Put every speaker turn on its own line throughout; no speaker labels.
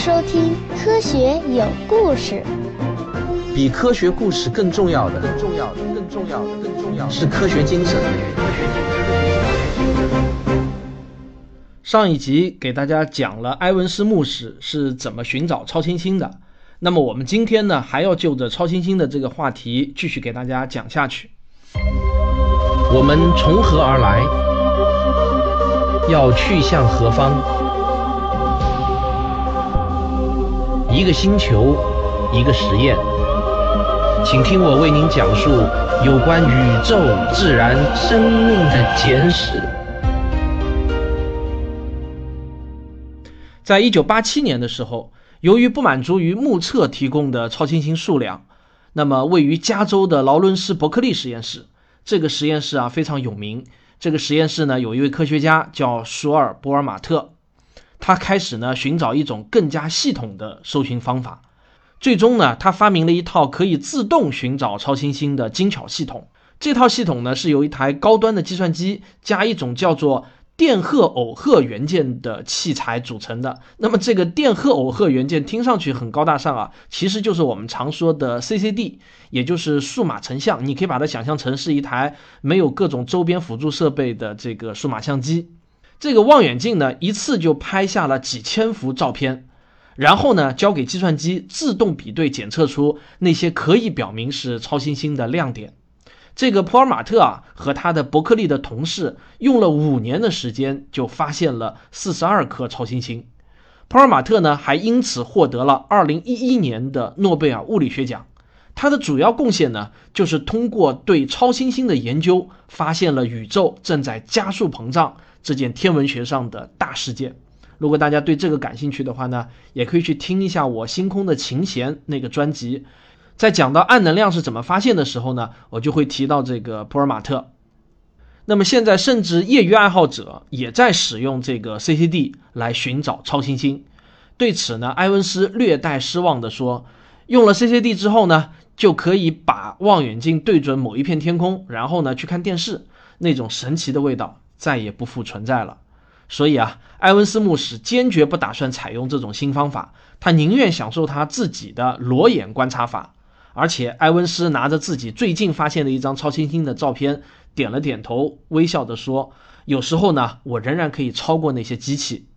收听《科学有故事》。
比科学故事更重要的，更重要的，更重要的，更重要的是科学精神。
上一集给大家讲了埃文斯牧师是怎么寻找超新星的。那么我们今天呢，还要就着超新星的这个话题继续给大家讲下去。
我们从何而来？要去向何方？一个星球，一个实验，请听我为您讲述有关宇宙、自然、生命的简史。
在一九八七年的时候，由于不满足于目测提供的超新星数量，那么位于加州的劳伦斯伯克利实验室，这个实验室啊非常有名。这个实验室呢，有一位科学家叫舒尔波尔马特，他开始呢寻找一种更加系统的搜寻方法。最终呢，他发明了一套可以自动寻找超新星的精巧系统。这套系统呢是由一台高端的计算机加一种叫做电荷耦合元件的器材组成的。那么这个电荷耦合元件听上去很高大上啊，其实就是我们常说的 CCD，也就是数码成像。你可以把它想象成是一台没有各种周边辅助设备的这个数码相机。这个望远镜呢，一次就拍下了几千幅照片，然后呢，交给计算机自动比对检测出那些可以表明是超新星的亮点。这个普尔马特啊和他的伯克利的同事用了五年的时间，就发现了四十二颗超新星。普尔马特呢还因此获得了二零一一年的诺贝尔物理学奖。他的主要贡献呢，就是通过对超新星的研究，发现了宇宙正在加速膨胀这件天文学上的大事件。如果大家对这个感兴趣的话呢，也可以去听一下我《星空的琴弦》那个专辑。在讲到暗能量是怎么发现的时候呢，我就会提到这个普尔马特。那么现在，甚至业余爱好者也在使用这个 CCD 来寻找超新星。对此呢，埃文斯略带失望地说：“用了 CCD 之后呢，就可以把望远镜对准某一片天空，然后呢去看电视，那种神奇的味道再也不复存在了。”所以啊，埃文斯牧师坚决不打算采用这种新方法，他宁愿享受他自己的裸眼观察法。而且，埃文斯拿着自己最近发现的一张超新星的照片，点了点头，微笑地说：“有时候呢，我仍然可以超过那些机器。”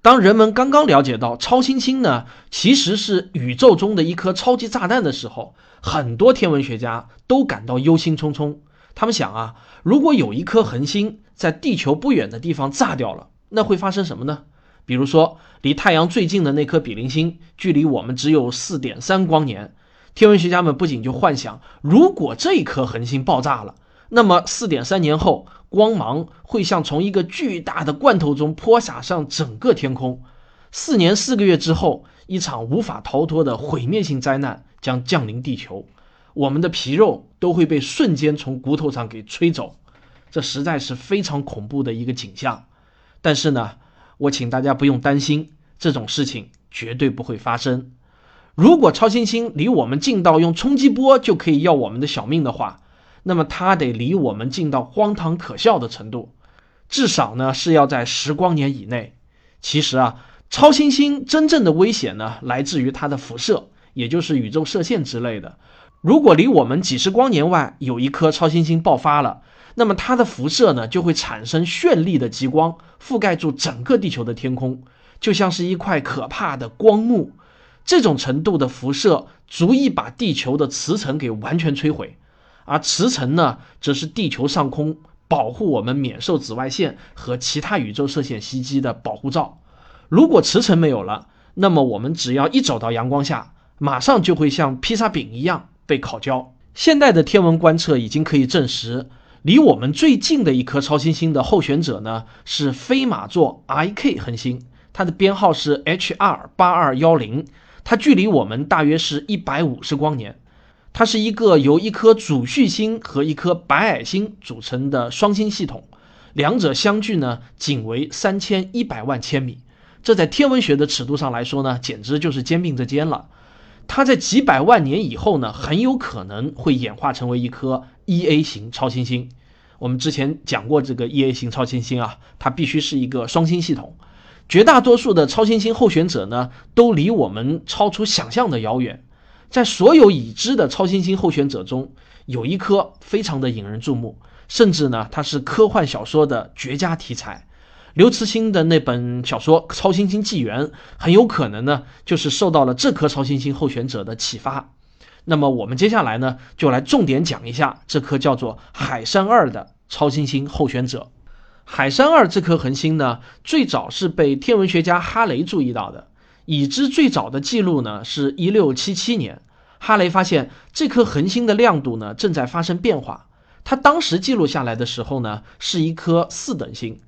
当人们刚刚了解到超新星呢，其实是宇宙中的一颗超级炸弹的时候，很多天文学家都感到忧心忡忡。他们想啊，如果有一颗恒星在地球不远的地方炸掉了，那会发生什么呢？比如说，离太阳最近的那颗比邻星，距离我们只有四点三光年。天文学家们不仅就幻想，如果这一颗恒星爆炸了，那么四点三年后，光芒会像从一个巨大的罐头中泼洒上整个天空。四年四个月之后，一场无法逃脱的毁灭性灾难将降临地球，我们的皮肉都会被瞬间从骨头上给吹走。这实在是非常恐怖的一个景象。但是呢，我请大家不用担心，这种事情绝对不会发生。如果超新星离我们近到用冲击波就可以要我们的小命的话，那么它得离我们近到荒唐可笑的程度，至少呢是要在十光年以内。其实啊，超新星真正的危险呢来自于它的辐射，也就是宇宙射线之类的。如果离我们几十光年外有一颗超新星爆发了，那么它的辐射呢就会产生绚丽的极光，覆盖住整个地球的天空，就像是一块可怕的光幕。这种程度的辐射足以把地球的磁层给完全摧毁，而磁层呢，则是地球上空保护我们免受紫外线和其他宇宙射线袭击的保护罩。如果磁层没有了，那么我们只要一走到阳光下，马上就会像披萨饼一样被烤焦。现代的天文观测已经可以证实，离我们最近的一颗超新星的候选者呢，是飞马座 I K 恒星，它的编号是 H R 八二幺零。它距离我们大约是一百五十光年，它是一个由一颗主序星和一颗白矮星组成的双星系统，两者相距呢仅为三千一百万千米，这在天文学的尺度上来说呢，简直就是肩并着肩了。它在几百万年以后呢，很有可能会演化成为一颗 E A 型超新星。我们之前讲过这个 E A 型超新星啊，它必须是一个双星系统。绝大多数的超新星候选者呢，都离我们超出想象的遥远。在所有已知的超新星候选者中，有一颗非常的引人注目，甚至呢，它是科幻小说的绝佳题材。刘慈欣的那本小说《超新星纪元》很有可能呢，就是受到了这颗超新星候选者的启发。那么我们接下来呢，就来重点讲一下这颗叫做海山二的超新星候选者。海山二这颗恒星呢，最早是被天文学家哈雷注意到的。已知最早的记录呢，是一六七七年，哈雷发现这颗恒星的亮度呢正在发生变化。他当时记录下来的时候呢，是一颗四等星。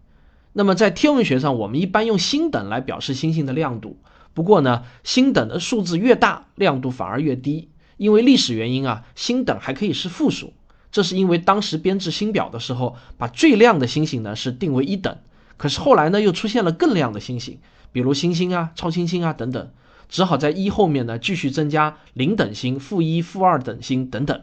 那么在天文学上，我们一般用星等来表示星星的亮度。不过呢，星等的数字越大，亮度反而越低。因为历史原因啊，星等还可以是负数。这是因为当时编制星表的时候，把最亮的星星呢是定为一等。可是后来呢，又出现了更亮的星星，比如星星啊、超新星啊等等，只好在一后面呢继续增加零等星、负一、负二等星等等。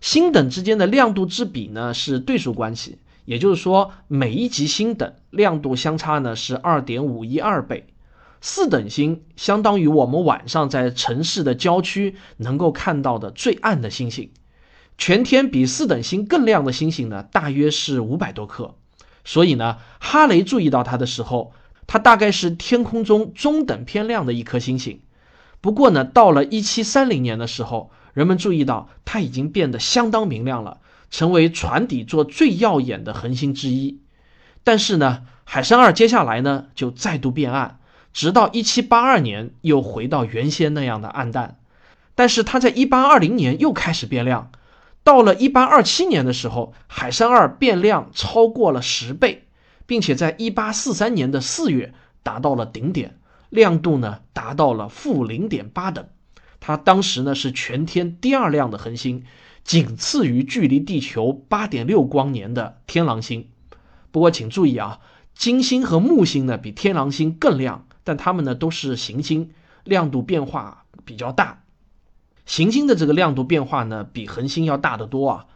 星等之间的亮度之比呢是对数关系。也就是说，每一级星等亮度相差呢是二点五一二倍，四等星相当于我们晚上在城市的郊区能够看到的最暗的星星。全天比四等星更亮的星星呢，大约是五百多颗。所以呢，哈雷注意到它的时候，它大概是天空中中等偏亮的一颗星星。不过呢，到了一七三零年的时候，人们注意到它已经变得相当明亮了。成为船底座最耀眼的恒星之一，但是呢，海山二接下来呢就再度变暗，直到一七八二年又回到原先那样的暗淡。但是它在一八二零年又开始变亮，到了一八二七年的时候，海山二变亮超过了十倍，并且在一八四三年的四月达到了顶点，亮度呢达到了负零点八等。它当时呢是全天第二亮的恒星。仅次于距离地球八点六光年的天狼星。不过请注意啊，金星和木星呢比天狼星更亮，但它们呢都是行星，亮度变化比较大。行星的这个亮度变化呢比恒星要大得多啊。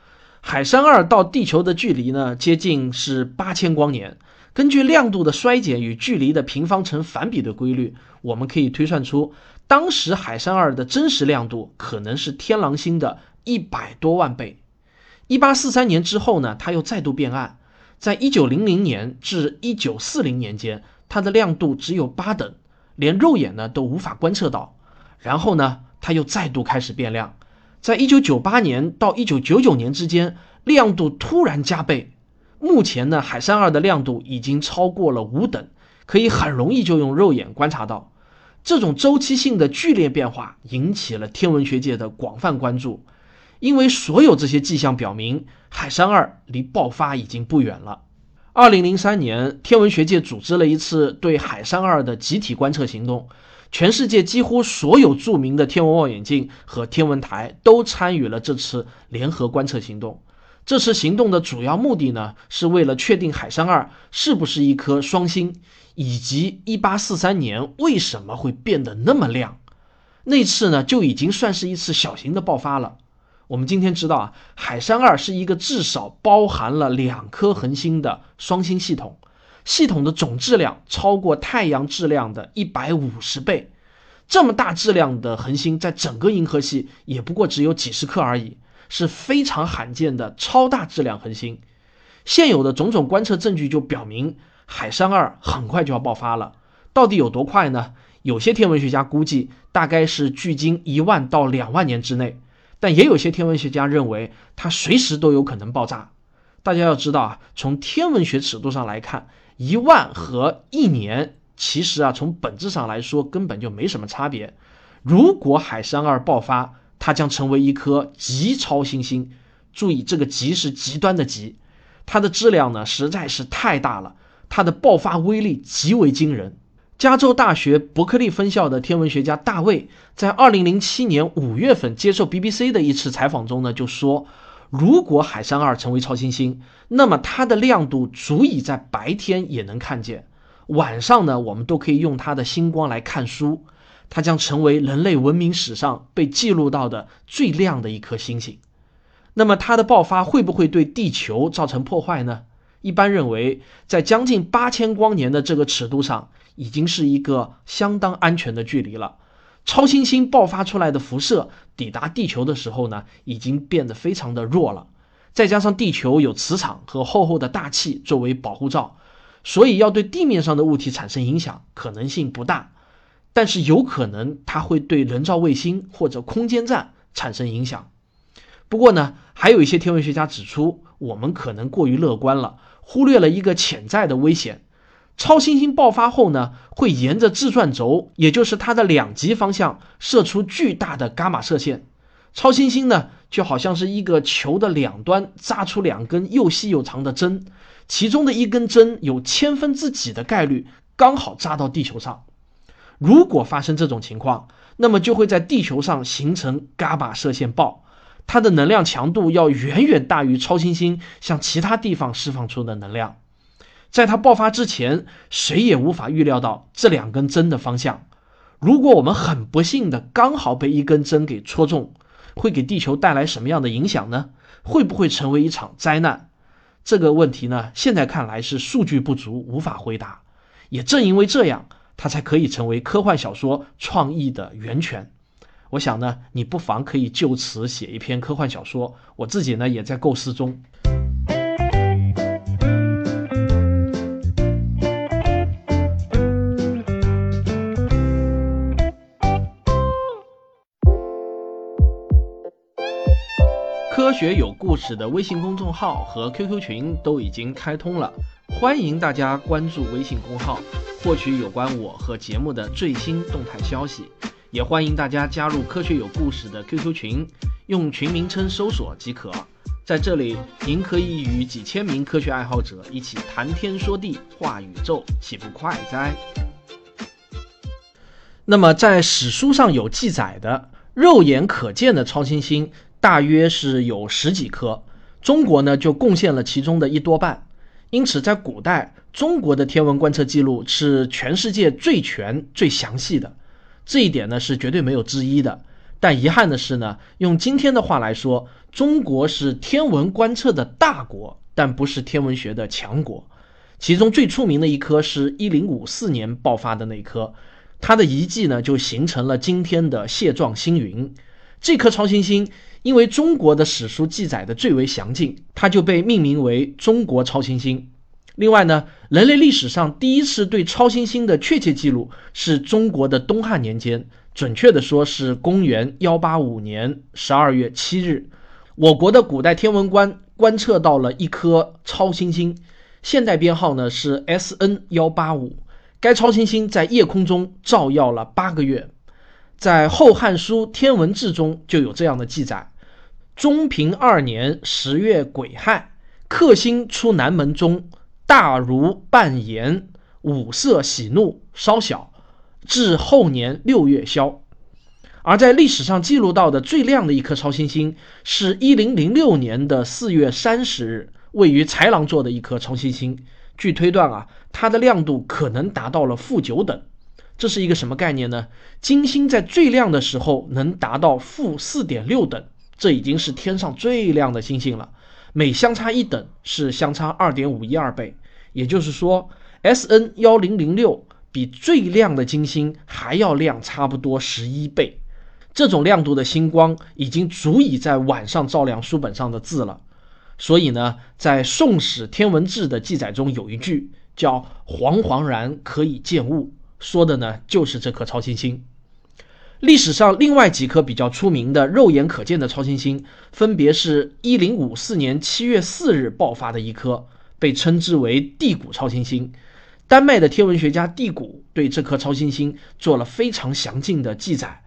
海山二到地球的距离呢接近是八千光年。根据亮度的衰减与距离的平方成反比的规律，我们可以推算出当时海山二的真实亮度可能是天狼星的。一百多万倍。一八四三年之后呢，它又再度变暗。在一九零零年至一九四零年间，它的亮度只有八等，连肉眼呢都无法观测到。然后呢，它又再度开始变亮。在一九九八年到一九九九年之间，亮度突然加倍。目前呢，海山二的亮度已经超过了五等，可以很容易就用肉眼观察到。这种周期性的剧烈变化引起了天文学界的广泛关注。因为所有这些迹象表明，海山二离爆发已经不远了。二零零三年，天文学界组织了一次对海山二的集体观测行动，全世界几乎所有著名的天文望远镜和天文台都参与了这次联合观测行动。这次行动的主要目的呢，是为了确定海山二是不是一颗双星，以及一八四三年为什么会变得那么亮。那次呢，就已经算是一次小型的爆发了。我们今天知道啊，海山二是一个至少包含了两颗恒星的双星系统，系统的总质量超过太阳质量的一百五十倍。这么大质量的恒星，在整个银河系也不过只有几十颗而已，是非常罕见的超大质量恒星。现有的种种观测证据就表明，海山二很快就要爆发了。到底有多快呢？有些天文学家估计，大概是距今一万到两万年之内。但也有些天文学家认为，它随时都有可能爆炸。大家要知道啊，从天文学尺度上来看，一万和一年其实啊，从本质上来说根本就没什么差别。如果海山二爆发，它将成为一颗极超新星。注意，这个极是极端的极，它的质量呢实在是太大了，它的爆发威力极为惊人。加州大学伯克利分校的天文学家大卫在2007年5月份接受 BBC 的一次采访中呢，就说，如果海山二成为超新星，那么它的亮度足以在白天也能看见，晚上呢，我们都可以用它的星光来看书，它将成为人类文明史上被记录到的最亮的一颗星星。那么它的爆发会不会对地球造成破坏呢？一般认为，在将近八千光年的这个尺度上，已经是一个相当安全的距离了。超新星爆发出来的辐射抵达地球的时候呢，已经变得非常的弱了。再加上地球有磁场和厚厚的大气作为保护罩，所以要对地面上的物体产生影响可能性不大。但是有可能它会对人造卫星或者空间站产生影响。不过呢，还有一些天文学家指出，我们可能过于乐观了，忽略了一个潜在的危险。超新星爆发后呢，会沿着自转轴，也就是它的两极方向，射出巨大的伽马射线。超新星呢，就好像是一个球的两端扎出两根又细又长的针，其中的一根针有千分之几的概率刚好扎到地球上。如果发生这种情况，那么就会在地球上形成伽马射线暴，它的能量强度要远远大于超新星向其他地方释放出的能量。在它爆发之前，谁也无法预料到这两根针的方向。如果我们很不幸的刚好被一根针给戳中，会给地球带来什么样的影响呢？会不会成为一场灾难？这个问题呢，现在看来是数据不足，无法回答。也正因为这样，它才可以成为科幻小说创意的源泉。我想呢，你不妨可以就此写一篇科幻小说。我自己呢，也在构思中。学有故事的微信公众号和 QQ 群都已经开通了，欢迎大家关注微信公号，获取有关我和节目的最新动态消息。也欢迎大家加入科学有故事的 QQ 群，用群名称搜索即可。在这里，您可以与几千名科学爱好者一起谈天说地、话宇宙，岂不快哉？那么，在史书上有记载的肉眼可见的超新星。大约是有十几颗，中国呢就贡献了其中的一多半，因此在古代，中国的天文观测记录是全世界最全、最详细的，这一点呢是绝对没有之一的。但遗憾的是呢，用今天的话来说，中国是天文观测的大国，但不是天文学的强国。其中最出名的一颗是一零五四年爆发的那颗，它的遗迹呢就形成了今天的蟹状星云。这颗超新星。因为中国的史书记载的最为详尽，它就被命名为中国超新星。另外呢，人类历史上第一次对超新星的确切记录是中国的东汉年间，准确的说是公元幺八五年十二月七日，我国的古代天文观观测到了一颗超新星，现代编号呢是 S N 幺八五。该超新星在夜空中照耀了八个月，在《后汉书·天文志》中就有这样的记载。中平二年十月癸亥，克星出南门中，大如半岩，五色喜怒，稍小。至后年六月消。而在历史上记录到的最亮的一颗超新星，是一零零六年的四月三十日，位于豺狼座的一颗超新星。据推断啊，它的亮度可能达到了负九等。这是一个什么概念呢？金星在最亮的时候能达到负四点六等。这已经是天上最亮的星星了，每相差一等是相差二点五一二倍，也就是说，S N 幺零零六比最亮的金星还要亮差不多十一倍。这种亮度的星光已经足以在晚上照亮书本上的字了。所以呢，在《宋史天文志》的记载中有一句叫“惶惶然可以见物”，说的呢就是这颗超新星。历史上另外几颗比较出名的肉眼可见的超新星，分别是一零五四年七月四日爆发的一颗，被称之为地谷超新星。丹麦的天文学家地谷对这颗超新星做了非常详尽的记载，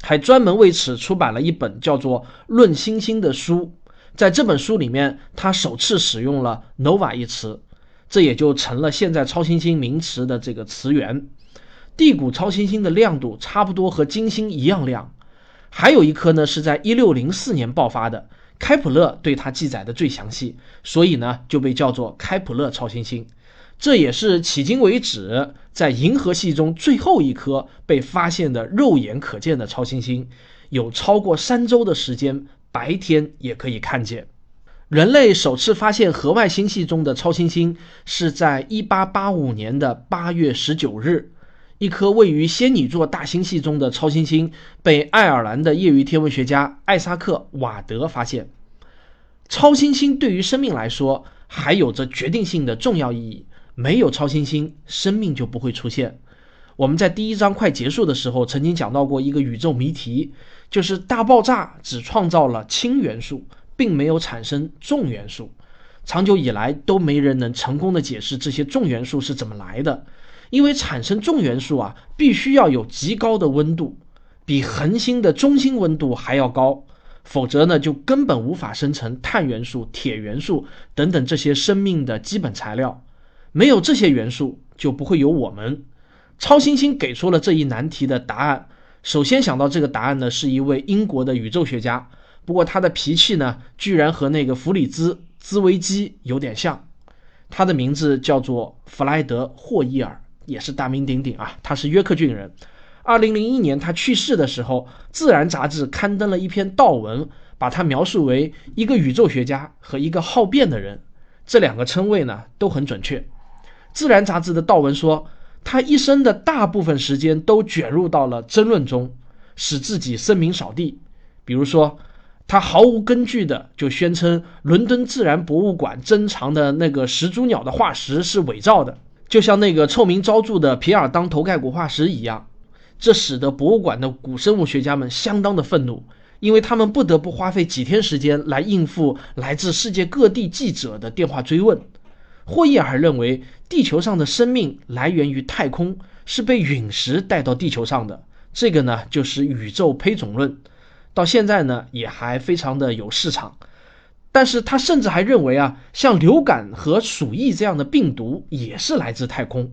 还专门为此出版了一本叫做《论星星》的书。在这本书里面，他首次使用了 “nova” 一词，这也就成了现在超新星名词的这个词源。地谷超新星的亮度差不多和金星一样亮，还有一颗呢是在一六零四年爆发的，开普勒对它记载的最详细，所以呢就被叫做开普勒超新星。这也是迄今为止在银河系中最后一颗被发现的肉眼可见的超新星，有超过三周的时间，白天也可以看见。人类首次发现河外星系中的超新星是在1885年的8月19日，一颗位于仙女座大星系中的超新星被爱尔兰的业余天文学家艾萨克·瓦德发现。超新星对于生命来说还有着决定性的重要意义，没有超新星，生命就不会出现。我们在第一章快结束的时候曾经讲到过一个宇宙谜题，就是大爆炸只创造了氢元素。并没有产生重元素，长久以来都没人能成功的解释这些重元素是怎么来的。因为产生重元素啊，必须要有极高的温度，比恒星的中心温度还要高，否则呢就根本无法生成碳元素、铁元素等等这些生命的基本材料。没有这些元素，就不会有我们。超新星给出了这一难题的答案。首先想到这个答案的是一位英国的宇宙学家。不过他的脾气呢，居然和那个弗里兹·兹维基有点像。他的名字叫做弗莱德·霍伊尔，也是大名鼎鼎啊。他是约克郡人。二零零一年他去世的时候，《自然》杂志刊登了一篇悼文，把他描述为一个宇宙学家和一个好辩的人。这两个称谓呢都很准确。《自然》杂志的悼文说，他一生的大部分时间都卷入到了争论中，使自己声名扫地。比如说。他毫无根据的就宣称伦敦自然博物馆珍藏的那个始祖鸟的化石是伪造的，就像那个臭名昭著的皮尔当头盖骨化石一样。这使得博物馆的古生物学家们相当的愤怒，因为他们不得不花费几天时间来应付来自世界各地记者的电话追问。霍伊尔认为，地球上的生命来源于太空，是被陨石带到地球上的。这个呢，就是宇宙胚种论。到现在呢，也还非常的有市场，但是他甚至还认为啊，像流感和鼠疫这样的病毒也是来自太空，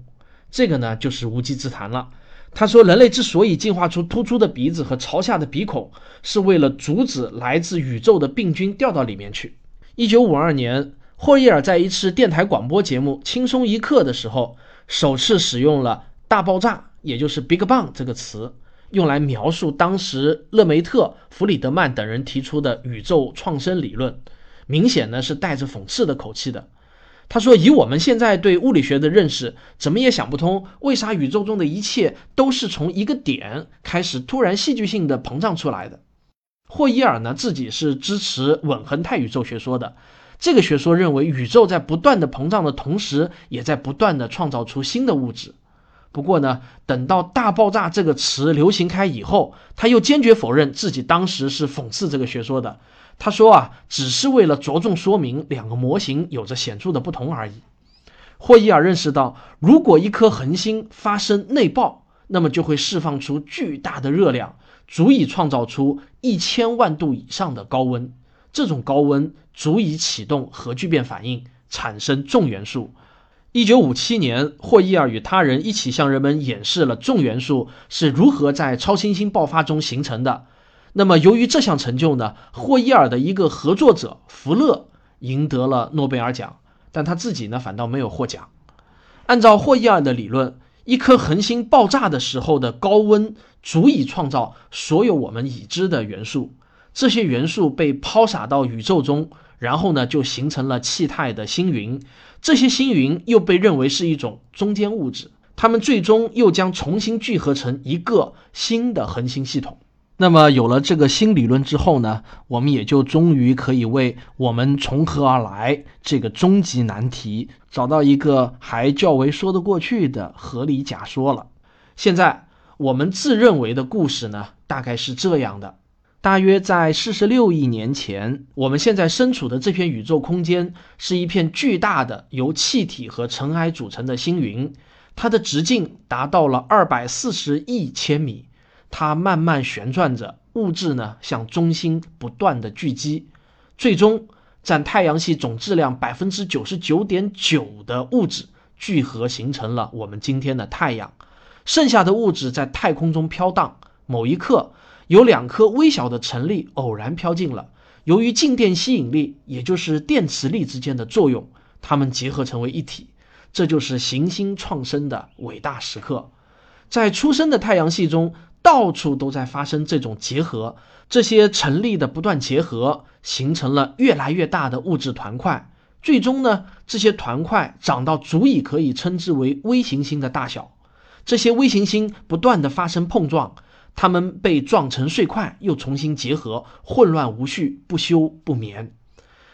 这个呢就是无稽之谈了。他说，人类之所以进化出突出的鼻子和朝下的鼻孔，是为了阻止来自宇宙的病菌掉到里面去。一九五二年，霍伊尔在一次电台广播节目《轻松一刻》的时候，首次使用了“大爆炸”也就是 “Big Bang” 这个词。用来描述当时勒梅特、弗里德曼等人提出的宇宙创生理论，明显呢是带着讽刺的口气的。他说：“以我们现在对物理学的认识，怎么也想不通，为啥宇宙中的一切都是从一个点开始突然戏剧性的膨胀出来的。”霍伊尔呢自己是支持稳恒态宇宙学说的，这个学说认为宇宙在不断的膨胀的同时，也在不断的创造出新的物质。不过呢，等到“大爆炸”这个词流行开以后，他又坚决否认自己当时是讽刺这个学说的。他说啊，只是为了着重说明两个模型有着显著的不同而已。霍伊尔认识到，如果一颗恒星发生内爆，那么就会释放出巨大的热量，足以创造出一千万度以上的高温。这种高温足以启动核聚变反应，产生重元素。一九五七年，霍伊尔与他人一起向人们演示了重元素是如何在超新星爆发中形成的。那么，由于这项成就呢，霍伊尔的一个合作者福勒赢得了诺贝尔奖，但他自己呢反倒没有获奖。按照霍伊尔的理论，一颗恒星爆炸的时候的高温足以创造所有我们已知的元素，这些元素被抛洒到宇宙中。然后呢，就形成了气态的星云，这些星云又被认为是一种中间物质，它们最终又将重新聚合成一个新的恒星系统。那么有了这个新理论之后呢，我们也就终于可以为我们从何而来这个终极难题找到一个还较为说得过去的合理假说了。现在我们自认为的故事呢，大概是这样的。大约在四十六亿年前，我们现在身处的这片宇宙空间是一片巨大的由气体和尘埃组成的星云，它的直径达到了二百四十亿千米。它慢慢旋转着，物质呢向中心不断的聚集，最终占太阳系总质量百分之九十九点九的物质聚合形成了我们今天的太阳。剩下的物质在太空中飘荡，某一刻。有两颗微小的尘粒偶然飘进了，由于静电吸引力，也就是电磁力之间的作用，它们结合成为一体。这就是行星创生的伟大时刻。在出生的太阳系中，到处都在发生这种结合，这些成粒的不断结合，形成了越来越大的物质团块。最终呢，这些团块长到足以可以称之为微行星的大小。这些微行星不断的发生碰撞，它们被撞成碎块，又重新结合，混乱无序，不休不眠。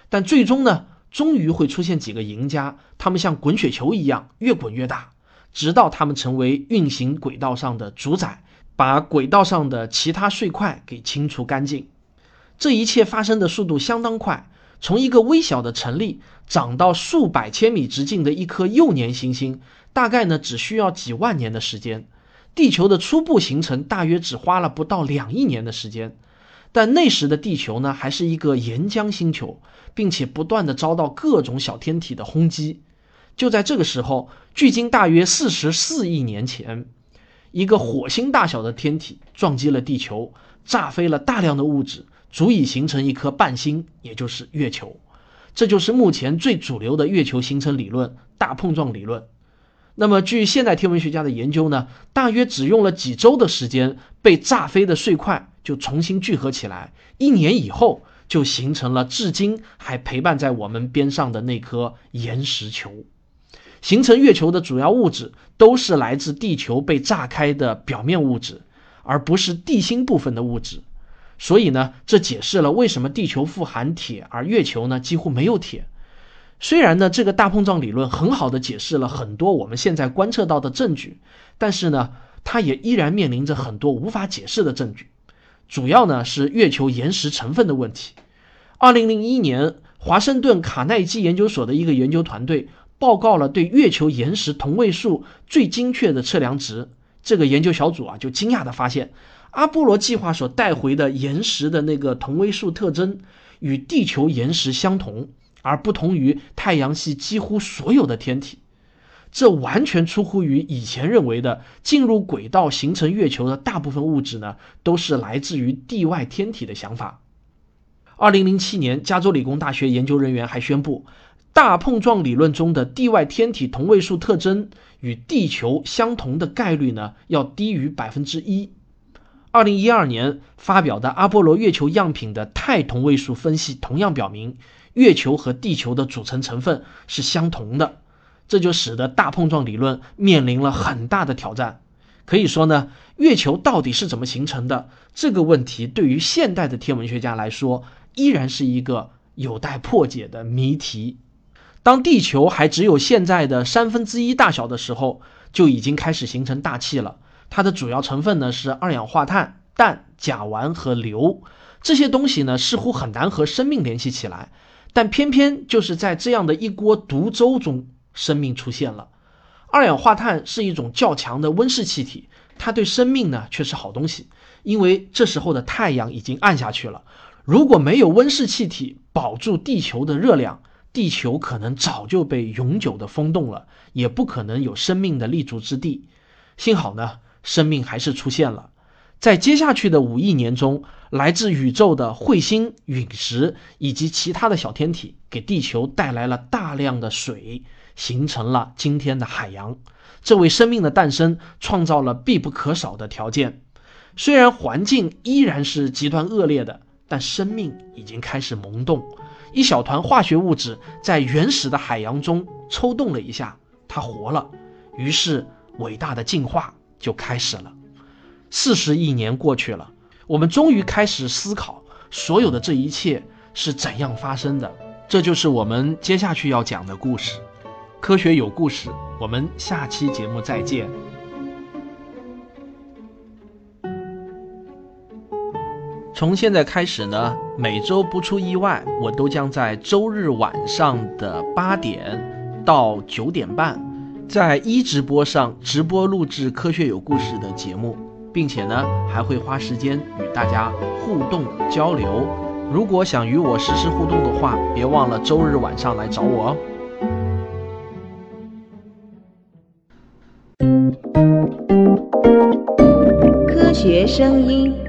但最终呢，终于会出现几个赢家，他们像滚雪球一样越滚越大，直到他们成为运行轨道上的主宰。把轨道上的其他碎块给清除干净，这一切发生的速度相当快。从一个微小的尘粒长到数百千米直径的一颗幼年行星，大概呢只需要几万年的时间。地球的初步形成大约只花了不到两亿年的时间。但那时的地球呢还是一个岩浆星球，并且不断的遭到各种小天体的轰击。就在这个时候，距今大约四十四亿年前。一个火星大小的天体撞击了地球，炸飞了大量的物质，足以形成一颗半星，也就是月球。这就是目前最主流的月球形成理论——大碰撞理论。那么，据现代天文学家的研究呢，大约只用了几周的时间，被炸飞的碎块就重新聚合起来，一年以后就形成了至今还陪伴在我们边上的那颗岩石球。形成月球的主要物质都是来自地球被炸开的表面物质，而不是地心部分的物质。所以呢，这解释了为什么地球富含铁，而月球呢几乎没有铁。虽然呢，这个大碰撞理论很好的解释了很多我们现在观测到的证据，但是呢，它也依然面临着很多无法解释的证据。主要呢是月球岩石成分的问题。二零零一年，华盛顿卡耐基研究所的一个研究团队。报告了对月球岩石同位素最精确的测量值。这个研究小组啊，就惊讶地发现，阿波罗计划所带回的岩石的那个同位素特征与地球岩石相同，而不同于太阳系几乎所有的天体。这完全出乎于以前认为的，进入轨道形成月球的大部分物质呢，都是来自于地外天体的想法。二零零七年，加州理工大学研究人员还宣布。大碰撞理论中的地外天体同位素特征与地球相同的概率呢，要低于百分之一。二零一二年发表的阿波罗月球样品的钛同位素分析同样表明，月球和地球的组成成分是相同的，这就使得大碰撞理论面临了很大的挑战。可以说呢，月球到底是怎么形成的这个问题，对于现代的天文学家来说，依然是一个有待破解的谜题。当地球还只有现在的三分之一大小的时候，就已经开始形成大气了。它的主要成分呢是二氧化碳、氮、甲烷和硫。这些东西呢似乎很难和生命联系起来，但偏偏就是在这样的一锅毒粥中，生命出现了。二氧化碳是一种较强的温室气体，它对生命呢却是好东西，因为这时候的太阳已经暗下去了。如果没有温室气体保住地球的热量，地球可能早就被永久的封冻了，也不可能有生命的立足之地。幸好呢，生命还是出现了。在接下去的五亿年中，来自宇宙的彗星、陨石以及其他的小天体，给地球带来了大量的水，形成了今天的海洋。这为生命的诞生创造了必不可少的条件。虽然环境依然是极端恶劣的，但生命已经开始萌动。一小团化学物质在原始的海洋中抽动了一下，它活了，于是伟大的进化就开始了。四十亿年过去了，我们终于开始思考所有的这一切是怎样发生的。这就是我们接下去要讲的故事。科学有故事，我们下期节目再见。从现在开始呢，每周不出意外，我都将在周日晚上的八点到九点半，在一直播上直播录制《科学有故事》的节目，并且呢，还会花时间与大家互动交流。如果想与我实时互动的话，别忘了周日晚上来找我
哦。科学声音。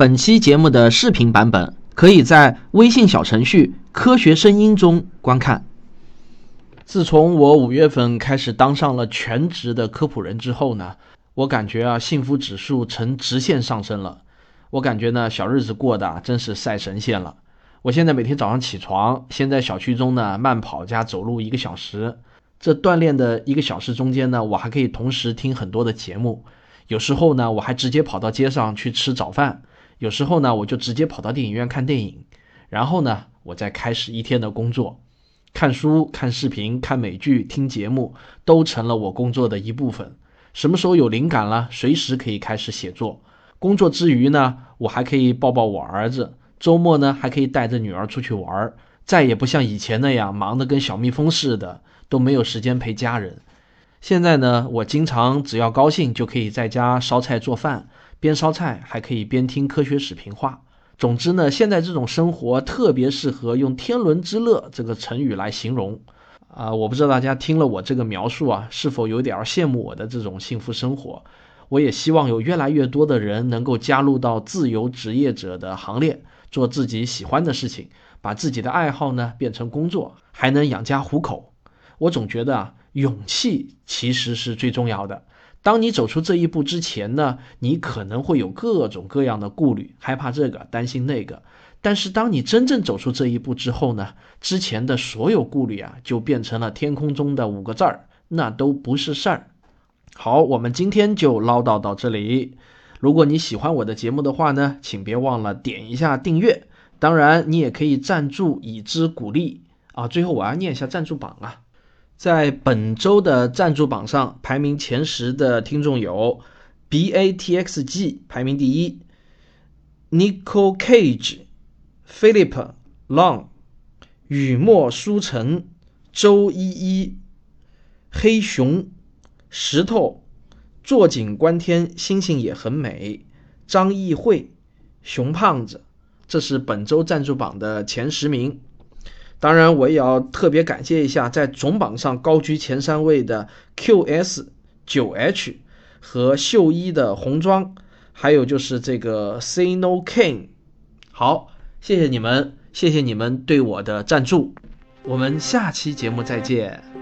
本期节目的视频版本可以在微信小程序“科学声音”中观看。自从我五月份开始当上了全职的科普人之后呢，我感觉啊，幸福指数呈直线上升了。我感觉呢，小日子过得真是赛神仙了。我现在每天早上起床，先在小区中呢慢跑加走路一个小时。这锻炼的一个小时中间呢，我还可以同时听很多的节目。有时候呢，我还直接跑到街上去吃早饭；有时候呢，我就直接跑到电影院看电影。然后呢，我再开始一天的工作，看书、看视频、看美剧、听节目，都成了我工作的一部分。什么时候有灵感了，随时可以开始写作。工作之余呢，我还可以抱抱我儿子。周末呢，还可以带着女儿出去玩。再也不像以前那样忙得跟小蜜蜂似的，都没有时间陪家人。现在呢，我经常只要高兴就可以在家烧菜做饭，边烧菜还可以边听科学史评话。总之呢，现在这种生活特别适合用“天伦之乐”这个成语来形容。啊，我不知道大家听了我这个描述啊，是否有点羡慕我的这种幸福生活？我也希望有越来越多的人能够加入到自由职业者的行列，做自己喜欢的事情，把自己的爱好呢变成工作，还能养家糊口。我总觉得啊，勇气其实是最重要的。当你走出这一步之前呢，你可能会有各种各样的顾虑，害怕这个，担心那个。但是当你真正走出这一步之后呢，之前的所有顾虑啊，就变成了天空中的五个字儿，那都不是事儿。好，我们今天就唠叨到这里。如果你喜欢我的节目的话呢，请别忘了点一下订阅。当然，你也可以赞助以资鼓励啊。最后我要念一下赞助榜啊，在本周的赞助榜上排名前十的听众有 B A T X G 排名第一，Nicole Cage。Philip Long、雨墨书城、周依依、黑熊、石头、坐井观天，星星也很美。张艺慧、熊胖子，这是本周赞助榜的前十名。当然，我也要特别感谢一下在总榜上高居前三位的 QS 九 H 和秀一的红装，还有就是这个 C No King。好。谢谢你们，谢谢你们对我的赞助，我们下期节目再见。